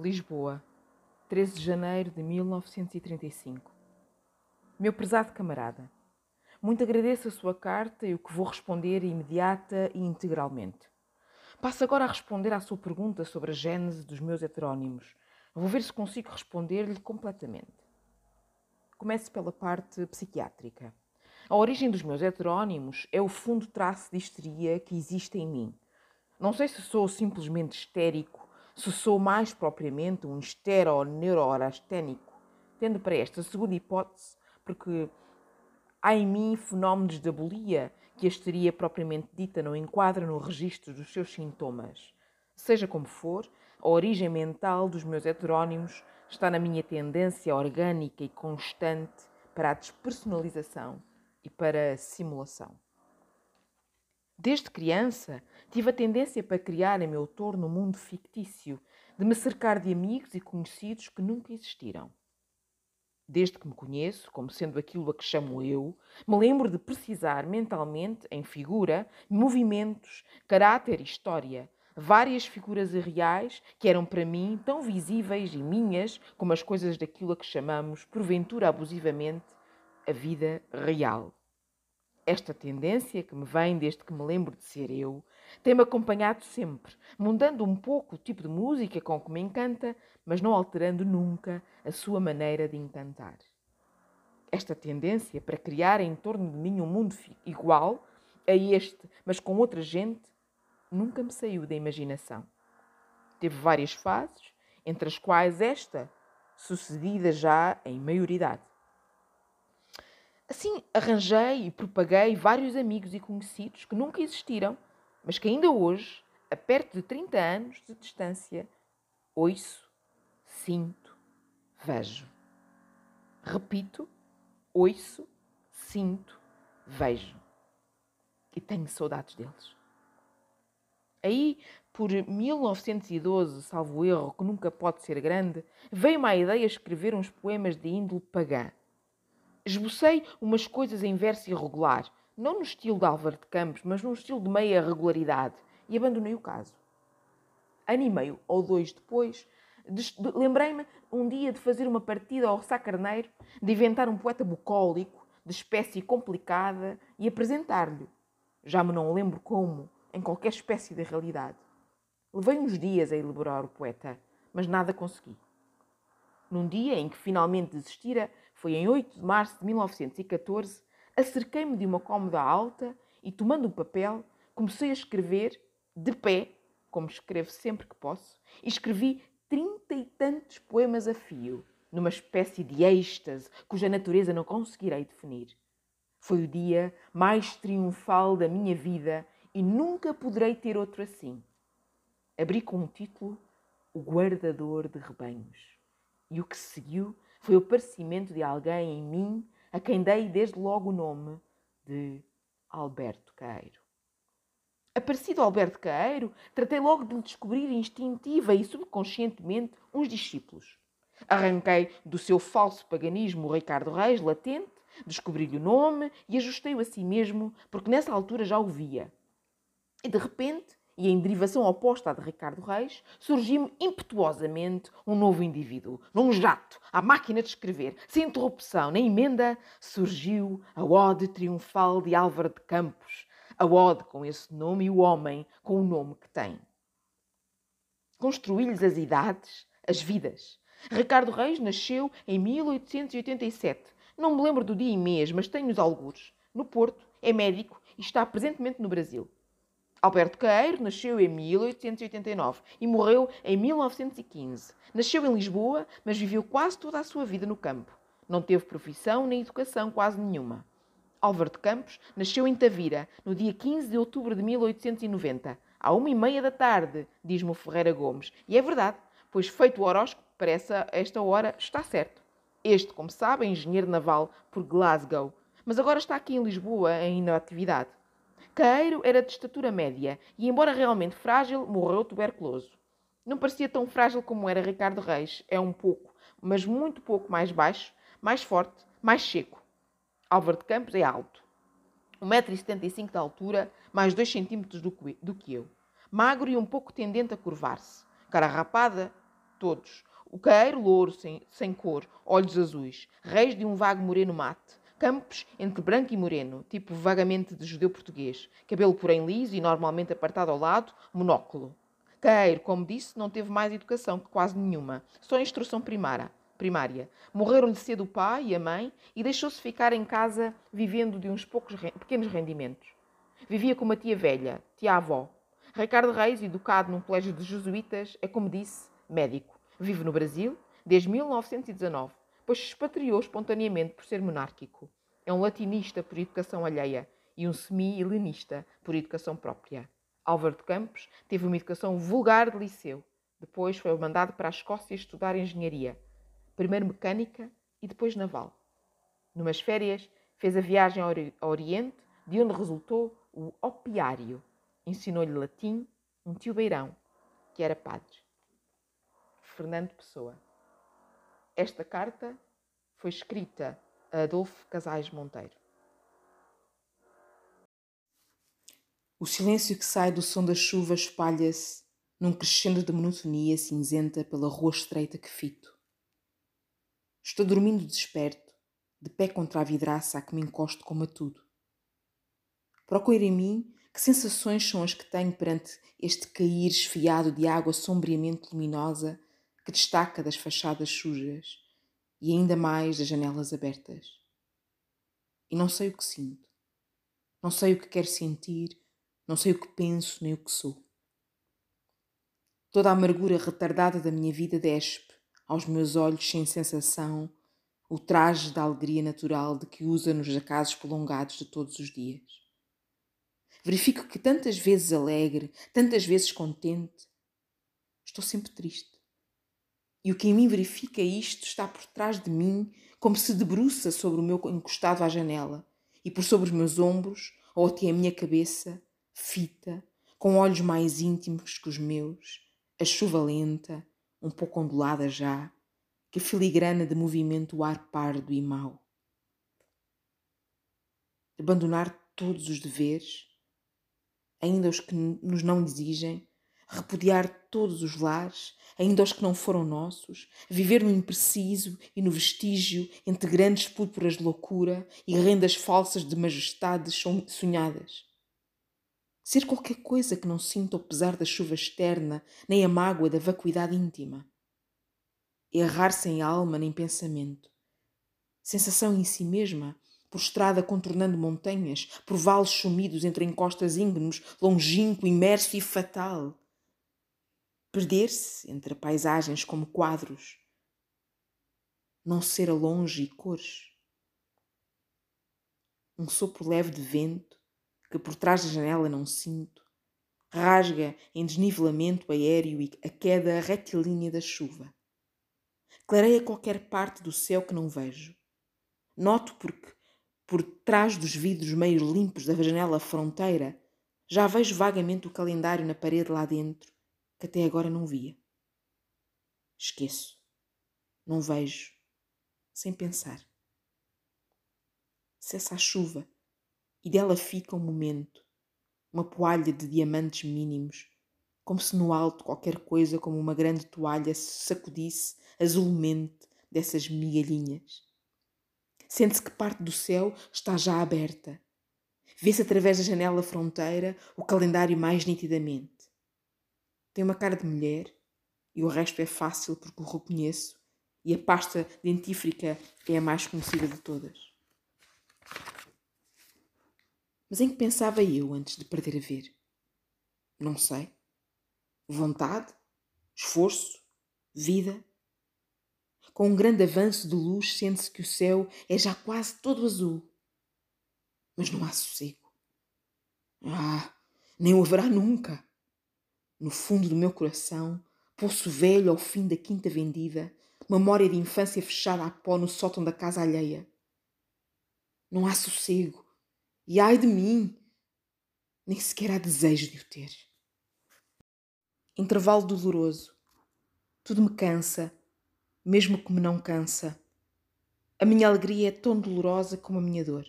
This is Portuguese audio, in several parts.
Lisboa, 13 de janeiro de 1935. Meu prezado camarada, muito agradeço a sua carta e o que vou responder imediata e integralmente. Passo agora a responder à sua pergunta sobre a gênese dos meus heterónimos. Vou ver se consigo responder-lhe completamente. Começo pela parte psiquiátrica. A origem dos meus heterónimos é o fundo traço de histeria que existe em mim. Não sei se sou simplesmente histérico se sou mais propriamente um estero-neuroarasténico, tendo para esta segunda hipótese, porque há em mim fenómenos de abolia que a histeria propriamente dita não enquadra no registro dos seus sintomas. Seja como for, a origem mental dos meus heterónimos está na minha tendência orgânica e constante para a despersonalização e para a simulação. Desde criança, tive a tendência para criar em meu torno um mundo fictício, de me cercar de amigos e conhecidos que nunca existiram. Desde que me conheço, como sendo aquilo a que chamo eu, me lembro de precisar mentalmente, em figura, movimentos, caráter e história, várias figuras irreais que eram para mim tão visíveis e minhas como as coisas daquilo a que chamamos, porventura abusivamente, a vida real. Esta tendência, que me vem desde que me lembro de ser eu, tem-me acompanhado sempre, mudando um pouco o tipo de música com que me encanta, mas não alterando nunca a sua maneira de encantar. Esta tendência para criar em torno de mim um mundo igual a este, mas com outra gente, nunca me saiu da imaginação. Teve várias fases, entre as quais esta, sucedida já em maioridade. Assim, arranjei e propaguei vários amigos e conhecidos que nunca existiram, mas que ainda hoje, a perto de 30 anos de distância, ouço, sinto, vejo. Repito, ouço, sinto, vejo. E tenho saudades deles. Aí, por 1912, salvo erro, que nunca pode ser grande, veio-me a ideia de escrever uns poemas de índole pagã Esbocei umas coisas em verso irregular, não no estilo de Álvaro de Campos, mas num estilo de meia regularidade, e abandonei o caso. Ano e meio ou dois depois, lembrei-me um dia de fazer uma partida ao Sá Carneiro, de inventar um poeta bucólico, de espécie complicada, e apresentar-lhe. Já me não lembro como, em qualquer espécie de realidade. Levei uns dias a elaborar o poeta, mas nada consegui. Num dia em que finalmente desistira, foi em 8 de março de 1914, acerquei-me de uma cômoda alta e, tomando um papel, comecei a escrever, de pé, como escrevo sempre que posso, e escrevi trinta e tantos poemas a fio, numa espécie de êxtase cuja natureza não conseguirei definir. Foi o dia mais triunfal da minha vida e nunca poderei ter outro assim. Abri com o título O Guardador de Rebanhos. E o que seguiu foi o aparecimento de alguém em mim a quem dei desde logo o nome de Alberto Caeiro. Aparecido Alberto Caeiro, tratei logo de lhe descobrir instintiva e subconscientemente uns discípulos. Arranquei do seu falso paganismo o Ricardo Reis latente, descobri-lhe o nome e ajustei-o a si mesmo, porque nessa altura já o via. E de repente e em derivação oposta à de Ricardo Reis, surgiu-me impetuosamente um novo indivíduo. Num jato, à máquina de escrever, sem interrupção nem emenda, surgiu a ode triunfal de Álvaro de Campos, a ode com esse nome e o homem com o nome que tem. Construí-lhes as idades, as vidas. Ricardo Reis nasceu em 1887. Não me lembro do dia e mês, mas tenho os algures. No Porto, é médico e está presentemente no Brasil. Alberto Caeiro nasceu em 1889 e morreu em 1915. Nasceu em Lisboa, mas viveu quase toda a sua vida no campo. Não teve profissão nem educação quase nenhuma. Álvaro de Campos nasceu em Tavira, no dia 15 de outubro de 1890, à uma e meia da tarde, diz-me o Ferreira Gomes. E é verdade, pois feito o horóscopo, para essa, esta hora está certo. Este, como sabe, é engenheiro naval por Glasgow, mas agora está aqui em Lisboa em inatividade. Caeiro era de estatura média e, embora realmente frágil, morreu tuberculoso. Não parecia tão frágil como era Ricardo Reis, é um pouco, mas muito pouco mais baixo, mais forte, mais seco. Álvaro de Campos é alto, 1,75m de altura, mais 2 cm do que eu. Magro e um pouco tendente a curvar-se. Cara rapada, todos. O caeiro louro, sem, sem cor, olhos azuis, reis de um vago moreno mate, campos entre branco e moreno, tipo vagamente de judeu português, cabelo porém liso e normalmente apartado ao lado, monóculo. Caeiro, como disse, não teve mais educação que quase nenhuma, só instrução primária. primária. Morreram-lhe cedo o pai e a mãe e deixou-se ficar em casa vivendo de uns poucos pequenos rendimentos. Vivia com uma tia velha, tia-avó. Ricardo Reis, educado num colégio de jesuítas, é, como disse, médico. Vive no Brasil desde 1919, pois se expatriou espontaneamente por ser monárquico. É um latinista por educação alheia e um semi-helenista por educação própria. Álvaro de Campos teve uma educação vulgar de liceu. Depois foi mandado para a Escócia estudar engenharia. Primeiro mecânica e depois naval. Numas férias, fez a viagem ao Oriente, de onde resultou o opiário. Ensinou-lhe latim um tio Beirão, que era padre. Fernando Pessoa. Esta carta foi escrita a Adolfo Casais Monteiro. O silêncio que sai do som da chuva espalha-se num crescendo de monotonia cinzenta pela rua estreita que fito. Estou dormindo desperto, de pé contra a vidraça a que me encosto como a tudo. Procuro em mim que sensações são as que tenho perante este cair esfiado de água sombriamente luminosa que destaca das fachadas sujas e ainda mais das janelas abertas. E não sei o que sinto. Não sei o que quero sentir não sei o que penso nem o que sou. Toda a amargura retardada da minha vida despe aos meus olhos sem sensação o traje da alegria natural de que usa nos acasos prolongados de todos os dias. Verifico que tantas vezes alegre, tantas vezes contente, estou sempre triste. E o que em mim verifica isto está por trás de mim, como se debruça sobre o meu encostado à janela, e por sobre os meus ombros, ou até a minha cabeça, fita, com olhos mais íntimos que os meus, a chuva lenta, um pouco ondulada já, que filigrana de movimento o ar pardo e mau. Abandonar todos os deveres, ainda os que nos não exigem, repudiar todos os lares, ainda os que não foram nossos, viver no impreciso e no vestígio entre grandes púrpuras de loucura e rendas falsas de majestades sonhadas ser qualquer coisa que não sinta o pesar da chuva externa, nem a mágoa da vacuidade íntima. Errar sem alma nem pensamento. Sensação em si mesma, prostrada contornando montanhas, por vales sumidos entre encostas íngnuos, longínquo, imerso e fatal. Perder-se entre paisagens como quadros. Não ser a longe e cores. Um sopro leve de vento, que por trás da janela não sinto, rasga em desnivelamento aéreo e a queda retilínea da chuva. Clareia qualquer parte do céu que não vejo. Noto porque, por trás dos vidros meio limpos da janela fronteira, já vejo vagamente o calendário na parede lá dentro, que até agora não via. Esqueço. Não vejo. Sem pensar. Cessa a chuva e dela fica um momento, uma poalha de diamantes mínimos, como se no alto qualquer coisa como uma grande toalha se sacudisse azulmente dessas migalhinhas. Sente-se que parte do céu está já aberta. Vê-se através da janela fronteira o calendário mais nitidamente. Tem uma cara de mulher e o resto é fácil porque o reconheço e a pasta dentífrica é a mais conhecida de todas. Mas em que pensava eu antes de perder a ver? Não sei. Vontade? Esforço? Vida? Com um grande avanço de luz, sente-se que o céu é já quase todo azul. Mas não há sossego. Ah, nem o haverá nunca. No fundo do meu coração, poço velho ao fim da quinta vendida, memória de infância fechada a pó no sótão da casa alheia. Não há sossego, e ai de mim, nem sequer há desejo de o ter. Intervalo doloroso. Tudo me cansa, mesmo que me não cansa. A minha alegria é tão dolorosa como a minha dor.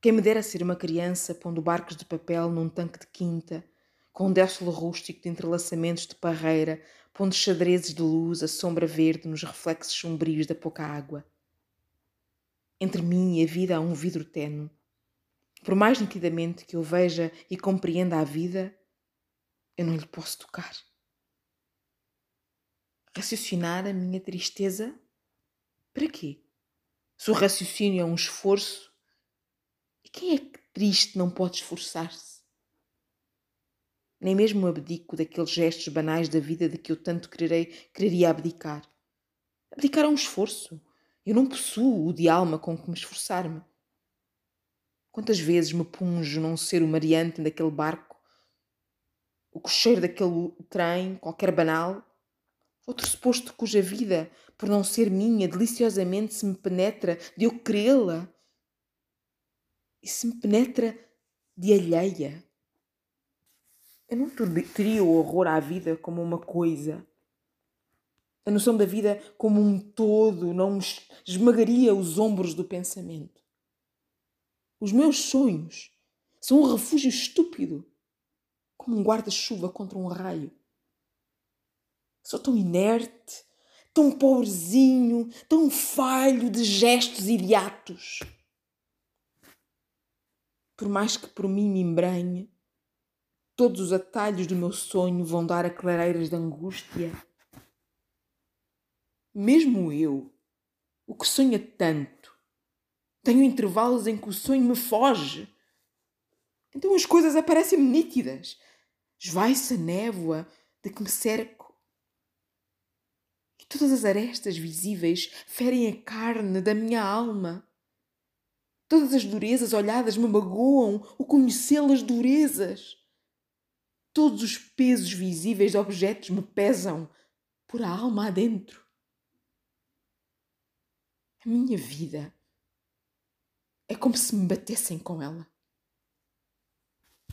Quem me dera ser uma criança pondo barcos de papel num tanque de quinta, com décilo rústico de entrelaçamentos de parreira pondo xadrezes de luz a sombra verde nos reflexos sombrios da pouca água. Entre mim e a vida há um vidro tenue. Por mais nitidamente que eu veja e compreenda a vida, eu não lhe posso tocar. Raciocinar a minha tristeza? Para quê? Se o raciocínio é um esforço, e quem é que triste não pode esforçar-se? Nem mesmo abdico daqueles gestos banais da vida de que eu tanto quererei, quereria abdicar. Abdicar é um esforço. Eu não possuo o de alma com que me esforçar-me. Quantas vezes me punjo num ser humariante daquele barco, o cocheiro daquele trem, qualquer banal, outro suposto cuja vida, por não ser minha, deliciosamente se me penetra de eu querê-la e se me penetra de alheia. Eu não teria o horror à vida como uma coisa. A noção da vida como um todo não me esmagaria os ombros do pensamento. Os meus sonhos são um refúgio estúpido, como um guarda-chuva contra um raio. Sou tão inerte, tão pobrezinho, tão falho de gestos e de atos. Por mais que por mim me embranhe, todos os atalhos do meu sonho vão dar a clareiras de angústia. Mesmo eu, o que sonha tanto, tenho intervalos em que o sonho me foge. Então as coisas aparecem-me nítidas. Esvai-se a névoa de que me cerco Todas as arestas visíveis ferem a carne da minha alma. Todas as durezas olhadas me magoam o conhecê-las durezas. Todos os pesos visíveis de objetos me pesam por a alma adentro. A minha vida é como se me batessem com ela.